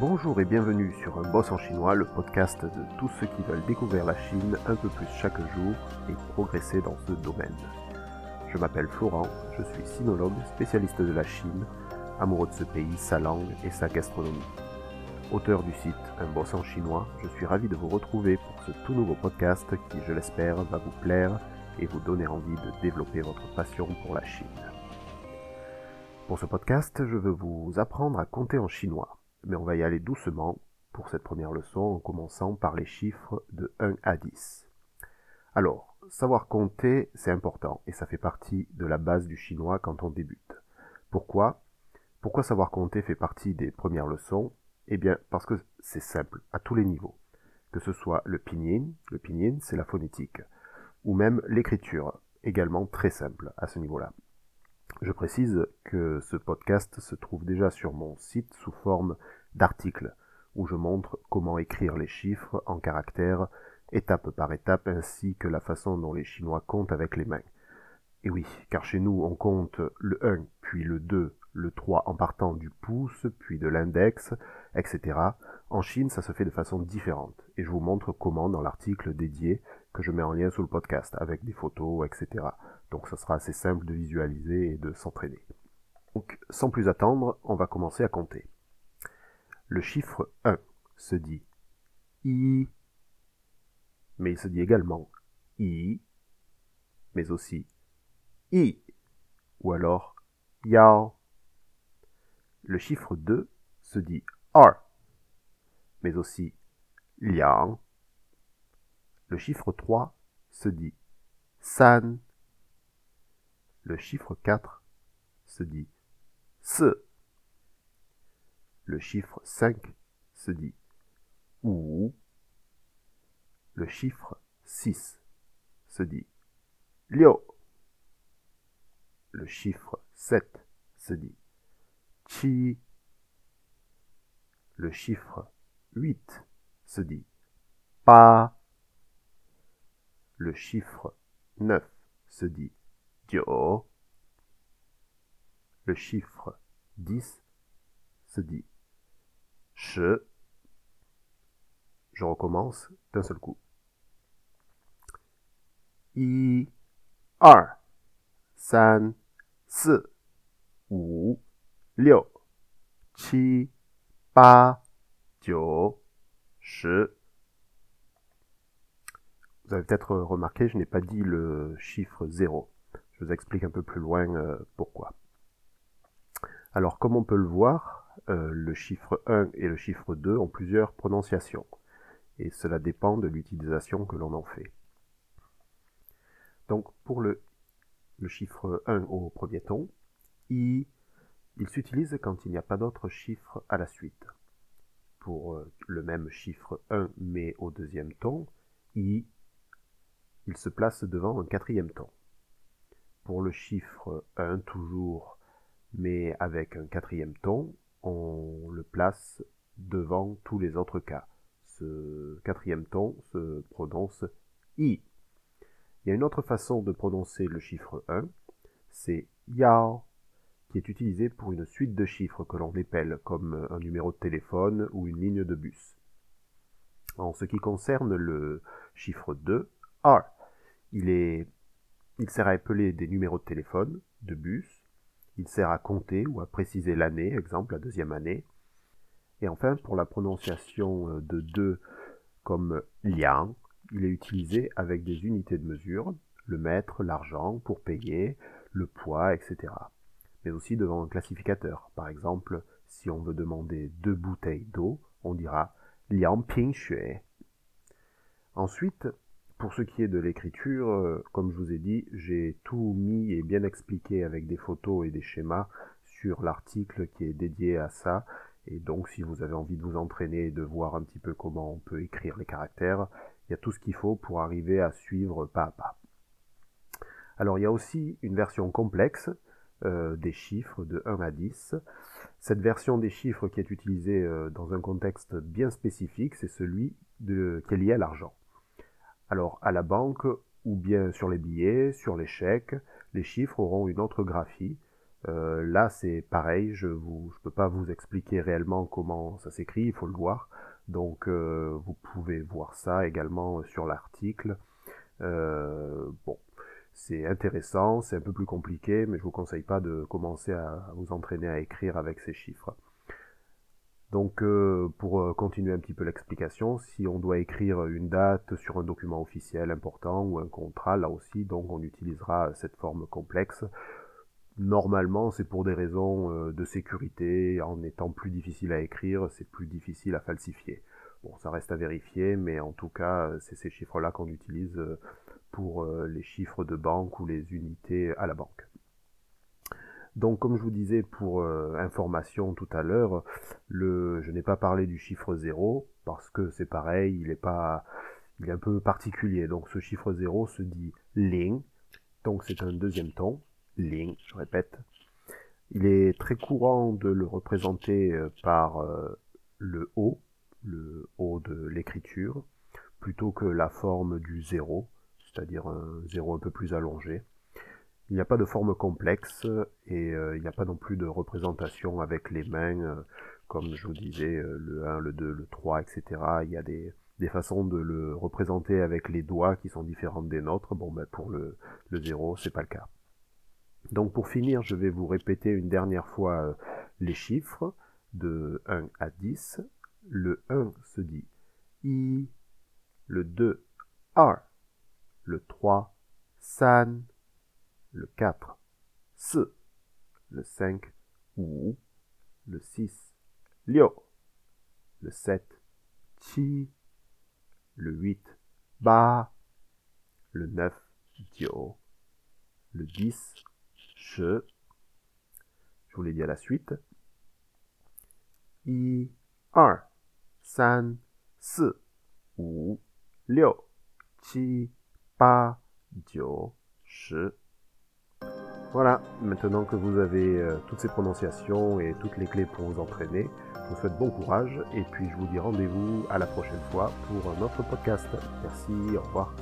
Bonjour et bienvenue sur Un Boss en chinois, le podcast de tous ceux qui veulent découvrir la Chine un peu plus chaque jour et progresser dans ce domaine. Je m'appelle Florent, je suis sinologue, spécialiste de la Chine, amoureux de ce pays, sa langue et sa gastronomie. Auteur du site Un Boss en chinois, je suis ravi de vous retrouver pour ce tout nouveau podcast qui, je l'espère, va vous plaire et vous donner envie de développer votre passion pour la Chine. Pour ce podcast, je veux vous apprendre à compter en chinois mais on va y aller doucement pour cette première leçon en commençant par les chiffres de 1 à 10. Alors, savoir compter, c'est important et ça fait partie de la base du chinois quand on débute. Pourquoi? Pourquoi savoir compter fait partie des premières leçons? Eh bien, parce que c'est simple, à tous les niveaux. Que ce soit le pinyin, le pinyin c'est la phonétique, ou même l'écriture, également très simple à ce niveau-là. Je précise que ce podcast se trouve déjà sur mon site sous forme d'articles où je montre comment écrire les chiffres en caractères étape par étape ainsi que la façon dont les Chinois comptent avec les mains. Et oui, car chez nous on compte le 1, puis le 2, le 3 en partant du pouce, puis de l'index, etc. En Chine, ça se fait de façon différente, et je vous montre comment dans l'article dédié que je mets en lien sous le podcast, avec des photos, etc. Donc ça sera assez simple de visualiser et de s'entraîner. Donc sans plus attendre, on va commencer à compter. Le chiffre 1 se dit I, mais il se dit également I, mais aussi I, ou alors Yao. Le chiffre 2 se dit R, mais aussi Liang. Le chiffre 3 se dit San. Le chiffre 4 se dit Se. Le chiffre 5 se dit Ou. Le chiffre 6 se dit Liu. Le chiffre 7 se dit Chi. Le chiffre 8 se dit Pa. Le chiffre 9 se dit le chiffre 10 se dit che. Je recommence d'un seul coup. I, er, san, si, wu, liu, qi, ba, jiu. Vous avez peut-être remarqué, je n'ai pas dit le chiffre 0. Je vous explique un peu plus loin euh, pourquoi. Alors, comme on peut le voir, euh, le chiffre 1 et le chiffre 2 ont plusieurs prononciations, et cela dépend de l'utilisation que l'on en fait. Donc, pour le, le chiffre 1 au premier ton, I, il s'utilise quand il n'y a pas d'autres chiffres à la suite. Pour euh, le même chiffre 1 mais au deuxième ton, I, il se place devant un quatrième ton pour le chiffre 1 toujours, mais avec un quatrième ton, on le place devant tous les autres cas. Ce quatrième ton se prononce I. Il y a une autre façon de prononcer le chiffre 1, c'est Yao, qui est utilisé pour une suite de chiffres que l'on épelle comme un numéro de téléphone ou une ligne de bus. En ce qui concerne le chiffre 2, R, il est il sert à épeler des numéros de téléphone, de bus. Il sert à compter ou à préciser l'année, exemple la deuxième année. Et enfin, pour la prononciation euh, de deux comme liang, il est utilisé avec des unités de mesure, le mètre, l'argent pour payer, le poids, etc. Mais aussi devant un classificateur. Par exemple, si on veut demander deux bouteilles d'eau, on dira liang ping xue. Ensuite, pour ce qui est de l'écriture, euh, comme je vous ai dit, j'ai tout mis et bien expliqué avec des photos et des schémas sur l'article qui est dédié à ça. Et donc si vous avez envie de vous entraîner et de voir un petit peu comment on peut écrire les caractères, il y a tout ce qu'il faut pour arriver à suivre pas à pas. Alors il y a aussi une version complexe euh, des chiffres de 1 à 10. Cette version des chiffres qui est utilisée euh, dans un contexte bien spécifique, c'est celui qui est lié à l'argent. Alors à la banque ou bien sur les billets, sur les chèques, les chiffres auront une autre graphie. Euh, là, c'est pareil, je ne peux pas vous expliquer réellement comment ça s'écrit, il faut le voir. Donc, euh, vous pouvez voir ça également sur l'article. Euh, bon, c'est intéressant, c'est un peu plus compliqué, mais je vous conseille pas de commencer à vous entraîner à écrire avec ces chiffres. Donc euh, pour euh, continuer un petit peu l'explication, si on doit écrire une date sur un document officiel important ou un contrat, là aussi, donc on utilisera cette forme complexe. Normalement, c'est pour des raisons euh, de sécurité, en étant plus difficile à écrire, c'est plus difficile à falsifier. Bon, ça reste à vérifier, mais en tout cas, c'est ces chiffres-là qu'on utilise pour les chiffres de banque ou les unités à la banque. Donc comme je vous disais pour euh, information tout à l'heure, je n'ai pas parlé du chiffre 0 parce que c'est pareil, il est pas il est un peu particulier. Donc ce chiffre 0 se dit ling. Donc c'est un deuxième ton, ling, je répète. Il est très courant de le représenter euh, par euh, le O, le O de l'écriture, plutôt que la forme du 0, c'est-à-dire un 0 un peu plus allongé. Il n'y a pas de forme complexe et euh, il n'y a pas non plus de représentation avec les mains, euh, comme je vous disais, euh, le 1, le 2, le 3, etc. Il y a des, façons de le représenter avec les doigts qui sont différentes des nôtres. Bon, ben pour le, le 0, c'est pas le cas. Donc pour finir, je vais vous répéter une dernière fois les chiffres de 1 à 10. Le 1 se dit I, le 2 R, le 3 San, le 4, S, le 5, Wu, le 6, Liu, le 7, Qi, le 8, Ba, le 9, Jiu, le 10, She, je vous l'ai dit à la suite, I, 2, 3, 4, 5, 6, 7, 8, 9, 10, voilà, maintenant que vous avez euh, toutes ces prononciations et toutes les clés pour vous entraîner, je vous souhaite bon courage et puis je vous dis rendez-vous à la prochaine fois pour un autre podcast. Merci, au revoir.